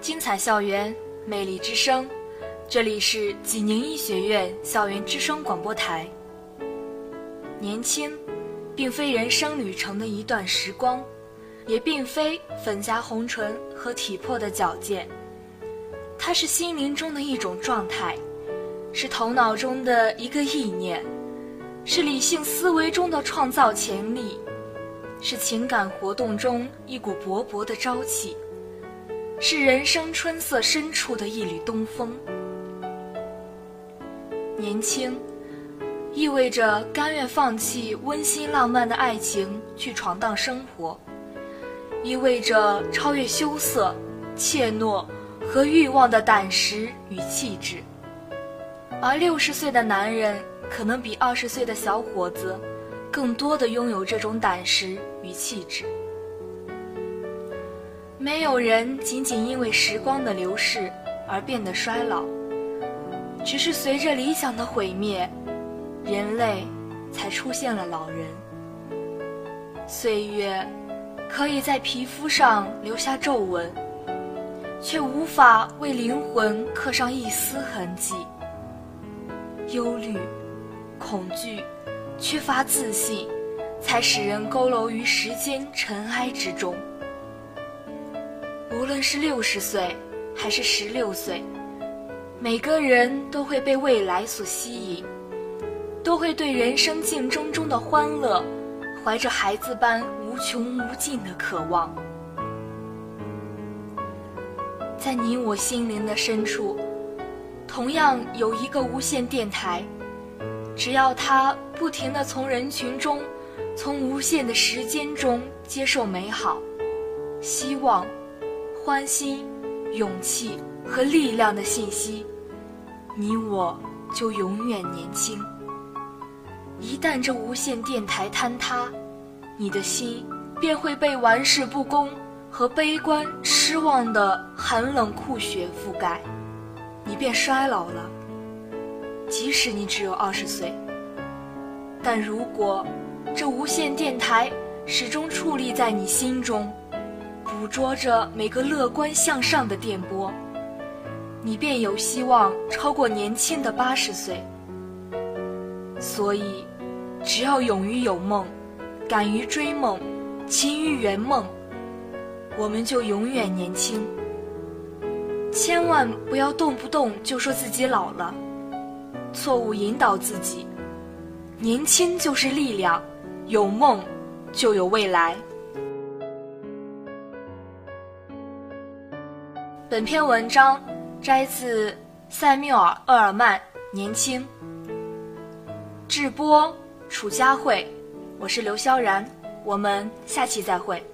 精彩校园，魅力之声，这里是济宁医学院校园之声广播台。年轻，并非人生旅程的一段时光，也并非粉颊红唇和体魄的矫健，它是心灵中的一种状态，是头脑中的一个意念，是理性思维中的创造潜力，是情感活动中一股勃勃的朝气。是人生春色深处的一缕东风。年轻，意味着甘愿放弃温馨浪漫的爱情去闯荡生活，意味着超越羞涩、怯懦和欲望的胆识与气质。而六十岁的男人可能比二十岁的小伙子，更多的拥有这种胆识与气质。没有人仅仅因为时光的流逝而变得衰老，只是随着理想的毁灭，人类才出现了老人。岁月可以在皮肤上留下皱纹，却无法为灵魂刻上一丝痕迹。忧虑、恐惧、缺乏自信，才使人佝偻于时间尘埃之中。无论是六十岁，还是十六岁，每个人都会被未来所吸引，都会对人生竞争中的欢乐，怀着孩子般无穷无尽的渴望。在你我心灵的深处，同样有一个无线电台，只要它不停地从人群中，从无限的时间中接受美好，希望。欢心、勇气和力量的信息，你我就永远年轻。一旦这无线电台坍塌，你的心便会被玩世不恭和悲观、失望的寒冷酷雪覆盖，你便衰老了。即使你只有二十岁，但如果这无线电台始终矗立在你心中。捕捉着每个乐观向上的电波，你便有希望超过年轻的八十岁。所以，只要勇于有梦，敢于追梦，勤于圆梦，我们就永远年轻。千万不要动不动就说自己老了，错误引导自己。年轻就是力量，有梦就有未来。本篇文章摘自塞缪尔·厄尔曼《年轻》，智波楚佳慧，我是刘潇然，我们下期再会。